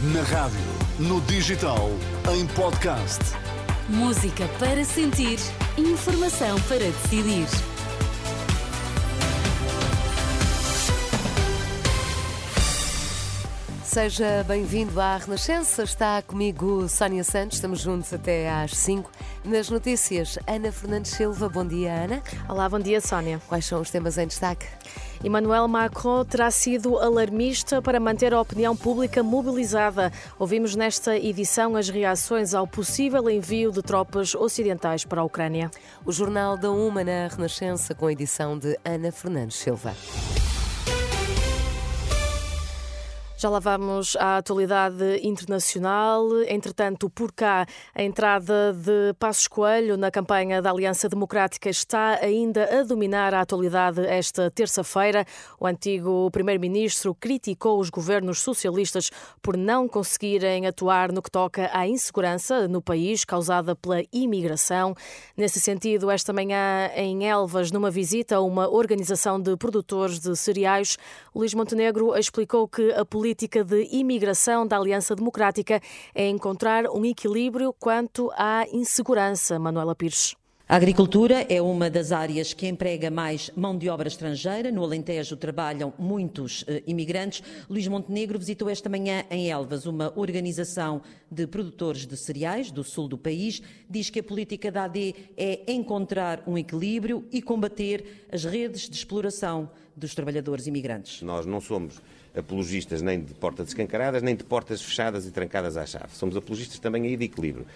Na rádio, no digital, em podcast. Música para sentir, informação para decidir. Seja bem-vindo à Renascença. Está comigo Sónia Santos. Estamos juntos até às 5. Nas notícias, Ana Fernandes Silva. Bom dia, Ana. Olá, bom dia, Sónia. Quais são os temas em destaque? Emmanuel Macron terá sido alarmista para manter a opinião pública mobilizada. Ouvimos nesta edição as reações ao possível envio de tropas ocidentais para a Ucrânia. O Jornal da Uma na Renascença, com a edição de Ana Fernandes Silva. Já lá vamos à atualidade internacional. Entretanto, por cá, a entrada de Passos Coelho na campanha da Aliança Democrática está ainda a dominar a atualidade esta terça-feira. O antigo primeiro-ministro criticou os governos socialistas por não conseguirem atuar no que toca à insegurança no país causada pela imigração. Nesse sentido, esta manhã em Elvas, numa visita a uma organização de produtores de cereais, Luís Montenegro explicou que a política política de imigração da Aliança Democrática é encontrar um equilíbrio quanto à insegurança. Manuela Pires. A agricultura é uma das áreas que emprega mais mão de obra estrangeira. No Alentejo trabalham muitos eh, imigrantes. Luís Montenegro visitou esta manhã em Elvas uma organização de produtores de cereais do sul do país. Diz que a política da AD é encontrar um equilíbrio e combater as redes de exploração dos trabalhadores imigrantes. Nós não somos apologistas nem de portas escancaradas, nem de portas fechadas e trancadas à chave. Somos apologistas também aí de equilíbrio.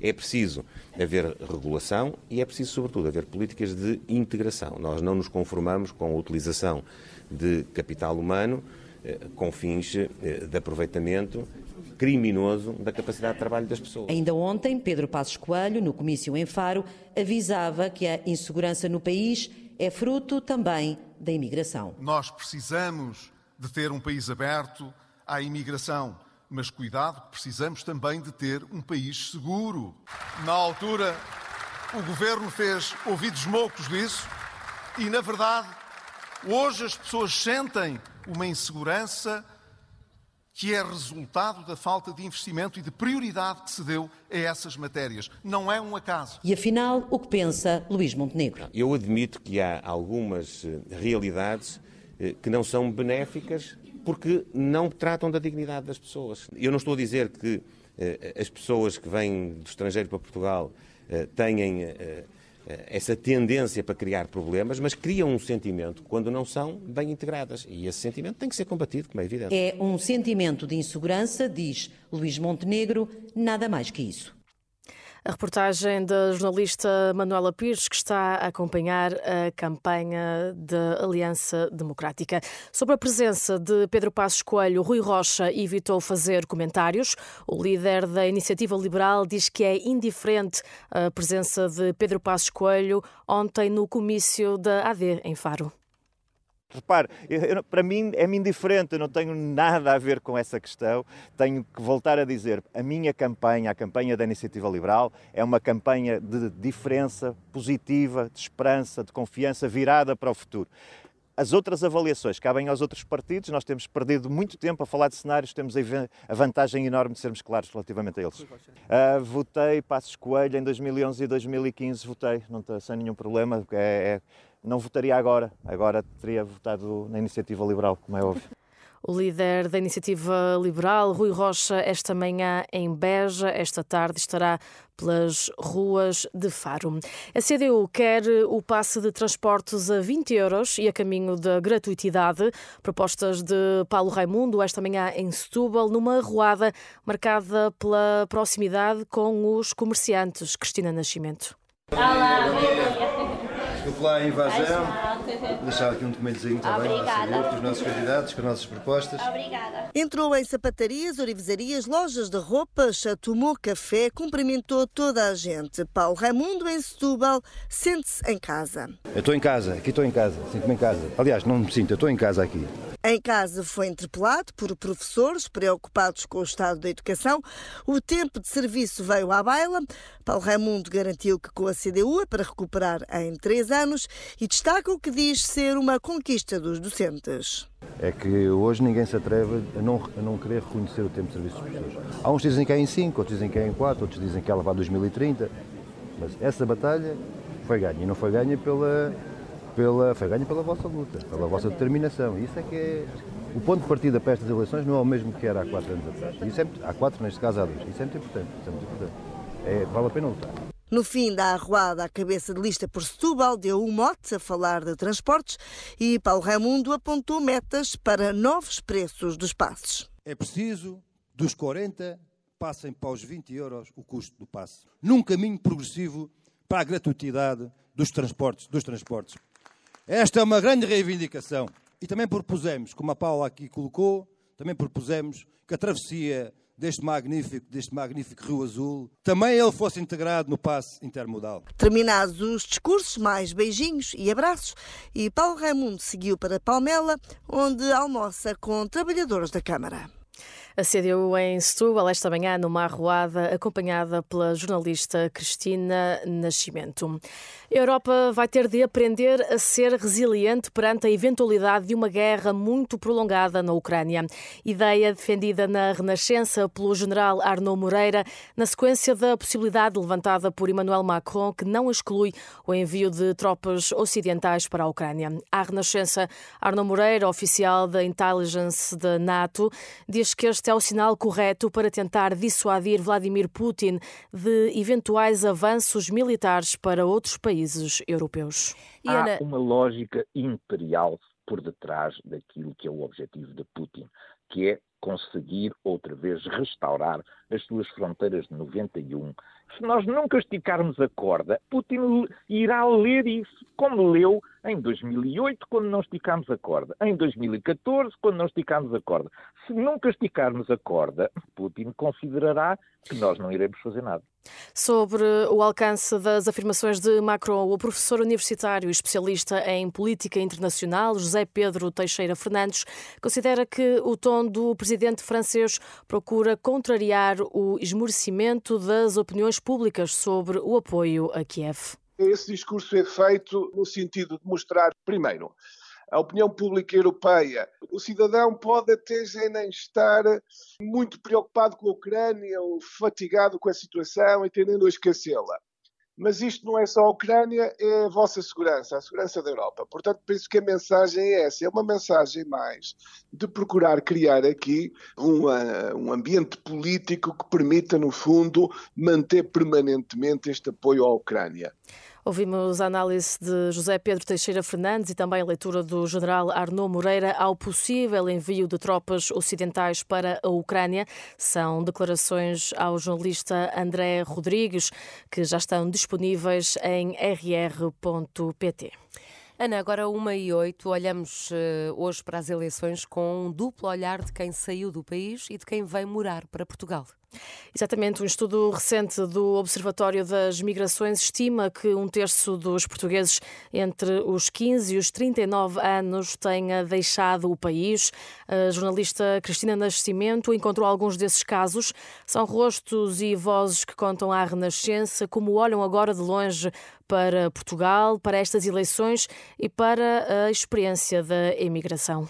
É preciso haver regulação e é preciso, sobretudo, haver políticas de integração. Nós não nos conformamos com a utilização de capital humano eh, com fins eh, de aproveitamento criminoso da capacidade de trabalho das pessoas. Ainda ontem, Pedro Passos Coelho, no comício em Faro, avisava que a insegurança no país é fruto também da imigração. Nós precisamos de ter um país aberto à imigração. Mas cuidado, precisamos também de ter um país seguro. Na altura, o governo fez ouvidos moucos disso e, na verdade, hoje as pessoas sentem uma insegurança que é resultado da falta de investimento e de prioridade que se deu a essas matérias. Não é um acaso. E afinal, o que pensa Luís Montenegro? Eu admito que há algumas eh, realidades eh, que não são benéficas porque não tratam da dignidade das pessoas. Eu não estou a dizer que eh, as pessoas que vêm do estrangeiro para Portugal eh, têm essa tendência para criar problemas, mas criam um sentimento quando não são bem integradas. E esse sentimento tem que ser combatido, como é evidente. É um sentimento de insegurança, diz Luís Montenegro, nada mais que isso. A reportagem da jornalista Manuela Pires, que está a acompanhar a campanha da Aliança Democrática. Sobre a presença de Pedro Passos Coelho, Rui Rocha evitou fazer comentários. O líder da Iniciativa Liberal diz que é indiferente a presença de Pedro Passos Coelho ontem no comício da AD em Faro. Repare, eu, para mim é-me indiferente, eu não tenho nada a ver com essa questão. Tenho que voltar a dizer, a minha campanha, a campanha da Iniciativa Liberal, é uma campanha de diferença positiva, de esperança, de confiança virada para o futuro. As outras avaliações cabem aos outros partidos, nós temos perdido muito tempo a falar de cenários, temos a vantagem enorme de sermos claros relativamente a eles. Uh, votei Passos Coelho em 2011 e 2015, votei, não estou sem nenhum problema, é, é não votaria agora. Agora teria votado na Iniciativa Liberal, como é óbvio. O líder da Iniciativa Liberal, Rui Rocha, esta manhã em Beja, esta tarde estará pelas ruas de Faro. A CDU quer o passe de transportes a 20 euros e a caminho da gratuitidade. Propostas de Paulo Raimundo esta manhã em Setúbal, numa ruada marcada pela proximidade com os comerciantes. Cristina Nascimento. Olá, Desculpe lá invasão. Vou deixar aqui um documentozinho também Obrigada. com os nossos candidatos, com as nossas propostas. Obrigada. Entrou em sapatarias, orivesarias, lojas de roupas, tomou café, cumprimentou toda a gente. Paulo Raimundo, em Setúbal, sente-se em casa. Eu estou em casa, aqui estou em casa, sinto-me em casa. Aliás, não me sinto, eu estou em casa aqui. Em casa foi interpelado por professores preocupados com o estado da educação. O tempo de serviço veio à baila. Paulo Raimundo garantiu que com a CDU é para recuperar em três anos e destaca o que diz ser uma conquista dos docentes. É que hoje ninguém se atreve a não, a não querer reconhecer o tempo de serviço dos professores. Há uns que dizem que é em 5, outros dizem que é em 4, outros dizem que ela vai a 2030. Mas essa batalha foi ganha e não foi ganha pela pela, foi ganho pela vossa luta, pela vossa determinação. Isso é que é. O ponto de partida para estas eleições não é o mesmo que era há quatro anos atrás. Isso é, há quatro, neste caso há dois. Isso é muito importante. Isso é muito importante. É, vale a pena lutar. No fim da arruada, a cabeça de lista por Setúbal deu um mote a falar de transportes e Paulo Raimundo apontou metas para novos preços dos passes. É preciso, dos 40, passem para os 20 euros o custo do passe. Num caminho progressivo para a gratuitidade dos transportes, dos transportes. Esta é uma grande reivindicação. E também propusemos, como a Paula aqui colocou, também propusemos que a travessia deste magnífico, deste magnífico Rio Azul, também ele fosse integrado no passe intermodal. Terminados os discursos, mais beijinhos e abraços, e Paulo Raimundo seguiu para Palmela, onde almoça com trabalhadores da Câmara. A CDU em Setúbal esta manhã numa arruada acompanhada pela jornalista Cristina Nascimento. A Europa vai ter de aprender a ser resiliente perante a eventualidade de uma guerra muito prolongada na Ucrânia. Ideia defendida na Renascença pelo general Arnaud Moreira, na sequência da possibilidade levantada por Emmanuel Macron, que não exclui o envio de tropas ocidentais para a Ucrânia. À Renascença, Arnaud Moreira, oficial da intelligence da NATO, diz que este é o sinal correto para tentar dissuadir Vladimir Putin de eventuais avanços militares para outros países europeus. Há uma lógica imperial por detrás daquilo que é o objetivo de Putin, que é conseguir outra vez restaurar as suas fronteiras de 91. Se nós nunca esticarmos a corda, Putin irá ler isso, como leu em 2008, quando não esticámos a corda, em 2014, quando não esticámos a corda. Se nunca esticarmos a corda, Putin considerará que nós não iremos fazer nada. Sobre o alcance das afirmações de Macron, o professor universitário e especialista em política internacional, José Pedro Teixeira Fernandes, considera que o tom do presidente francês procura contrariar o esmorecimento das opiniões públicas sobre o apoio a Kiev. Esse discurso é feito no sentido de mostrar, primeiro, a opinião pública europeia. O cidadão pode até já nem estar muito preocupado com a Ucrânia ou fatigado com a situação e tendendo a esquecê-la. Mas isto não é só a Ucrânia, é a vossa segurança, a segurança da Europa. Portanto, penso que a mensagem é essa, é uma mensagem mais de procurar criar aqui um, um ambiente político que permita, no fundo, manter permanentemente este apoio à Ucrânia. Ouvimos a análise de José Pedro Teixeira Fernandes e também a leitura do general Arnaud Moreira ao possível envio de tropas ocidentais para a Ucrânia. São declarações ao jornalista André Rodrigues, que já estão disponíveis em rr.pt. Ana, agora uma e oito, olhamos uh, hoje para as eleições com um duplo olhar de quem saiu do país e de quem vem morar para Portugal. Exatamente, um estudo recente do Observatório das Migrações estima que um terço dos portugueses entre os 15 e os 39 anos tenha deixado o país. A jornalista Cristina Nascimento encontrou alguns desses casos. São rostos e vozes que contam à Renascença como olham agora de longe para Portugal, para estas eleições e para a experiência da emigração.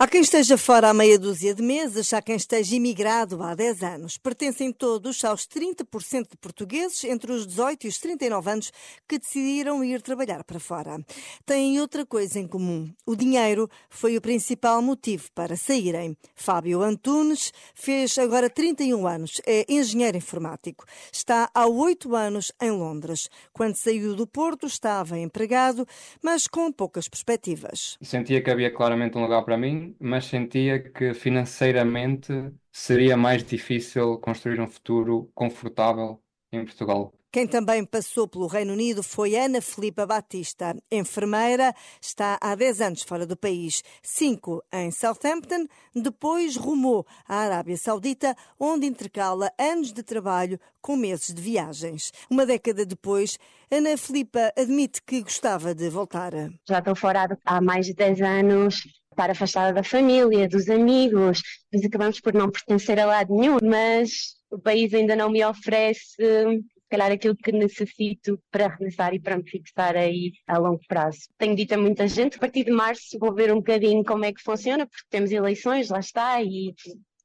Há quem esteja fora há meia dúzia de meses, há quem esteja imigrado há 10 anos. Pertencem todos aos 30% de portugueses entre os 18 e os 39 anos que decidiram ir trabalhar para fora. Têm outra coisa em comum. O dinheiro foi o principal motivo para saírem. Fábio Antunes fez agora 31 anos, é engenheiro informático. Está há 8 anos em Londres. Quando saiu do Porto estava empregado, mas com poucas perspectivas. Sentia que havia claramente um lugar para mim mas sentia que financeiramente seria mais difícil construir um futuro confortável em Portugal. Quem também passou pelo Reino Unido foi Ana Filipa Batista, enfermeira, está há 10 anos fora do país, 5 em Southampton, depois rumou à Arábia Saudita, onde intercala anos de trabalho com meses de viagens. Uma década depois, Ana Filipa admite que gostava de voltar. Já estou fora há mais de 10 anos, estar afastada da família, dos amigos, depois acabamos por não pertencer a lado nenhum, mas o país ainda não me oferece se calhar aquilo que necessito para regressar e para me fixar aí a longo prazo. Tenho dito a muita gente, a partir de março vou ver um bocadinho como é que funciona, porque temos eleições, lá está, e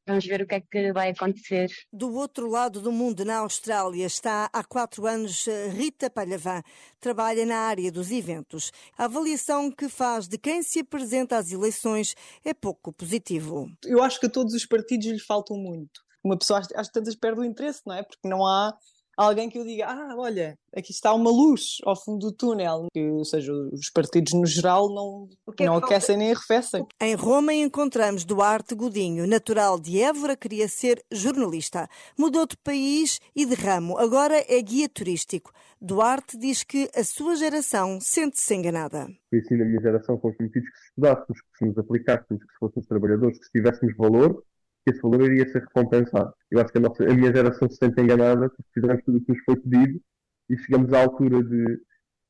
Vamos ver o que é que vai acontecer. Do outro lado do mundo, na Austrália, está há quatro anos eh, Rita Palhavan. Trabalha na área dos eventos. A avaliação que faz de quem se apresenta às eleições é pouco positivo. Eu acho que a todos os partidos lhe faltam muito. Uma pessoa, às tantas, perde o interesse, não é? Porque não há alguém que eu diga, ah, olha, aqui está uma luz ao fundo do túnel. Que, ou seja, os partidos no geral não, é não aquecem nem arrefecem. Em Roma encontramos Duarte Godinho, natural de Évora, queria ser jornalista. Mudou de país e de ramo, agora é guia turístico. Duarte diz que a sua geração sente-se enganada. Foi assim na minha geração, fomos prometidos que se estudássemos, que se nos aplicássemos, que se fôssemos trabalhadores, que se tivéssemos valor, esse valor iria ser recompensado. Eu acho que a, nossa, a minha geração se sente enganada porque fizemos tudo o que nos foi pedido e chegamos à altura de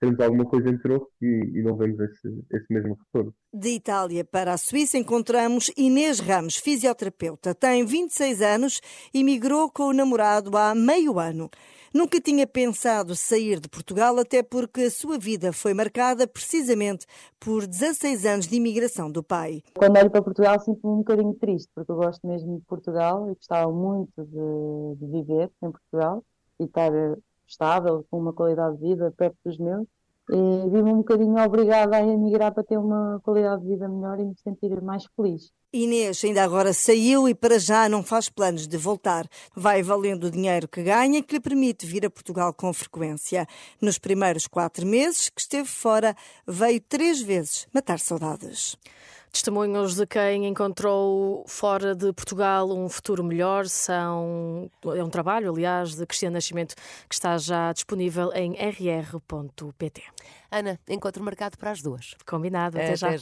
termos alguma coisa em troco e, e, não vemos esse, esse mesmo retorno. De Itália para a Suíça encontramos Inês Ramos, fisioterapeuta. Tem 26 anos e migrou com o namorado há meio ano. Nunca tinha pensado sair de Portugal, até porque a sua vida foi marcada precisamente por 16 anos de imigração do pai. Quando olho para Portugal, sinto-me um bocadinho triste, porque eu gosto mesmo de Portugal e gostava muito de, de viver em Portugal e estar estável, com uma qualidade de vida perto dos meus e vi-me um bocadinho obrigada a emigrar para ter uma qualidade de vida melhor e me sentir mais feliz. Inês ainda agora saiu e para já não faz planos de voltar. Vai valendo o dinheiro que ganha que lhe permite vir a Portugal com frequência. Nos primeiros quatro meses que esteve fora, veio três vezes matar saudades. Testemunhos de quem encontrou fora de Portugal um futuro melhor são é um trabalho, aliás, de Cristiano Nascimento que está já disponível em rr.pt. Ana, encontro marcado para as duas. Combinado, até, até já. já.